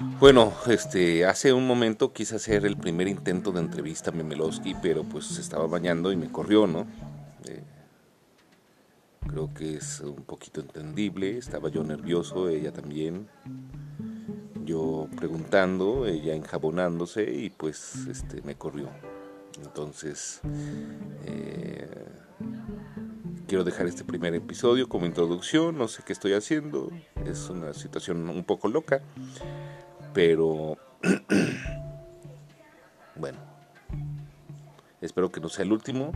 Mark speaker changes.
Speaker 1: Bueno, este, hace un momento quise hacer el primer intento de entrevista a Memelowski, pero pues se estaba bañando y me corrió, ¿no? Eh, creo que es un poquito entendible, estaba yo nervioso, ella también. Yo preguntando, ella enjabonándose y pues este, me corrió. Entonces, eh, quiero dejar este primer episodio como introducción, no sé qué estoy haciendo, es una situación un poco loca. Pero, bueno, espero que no sea el último.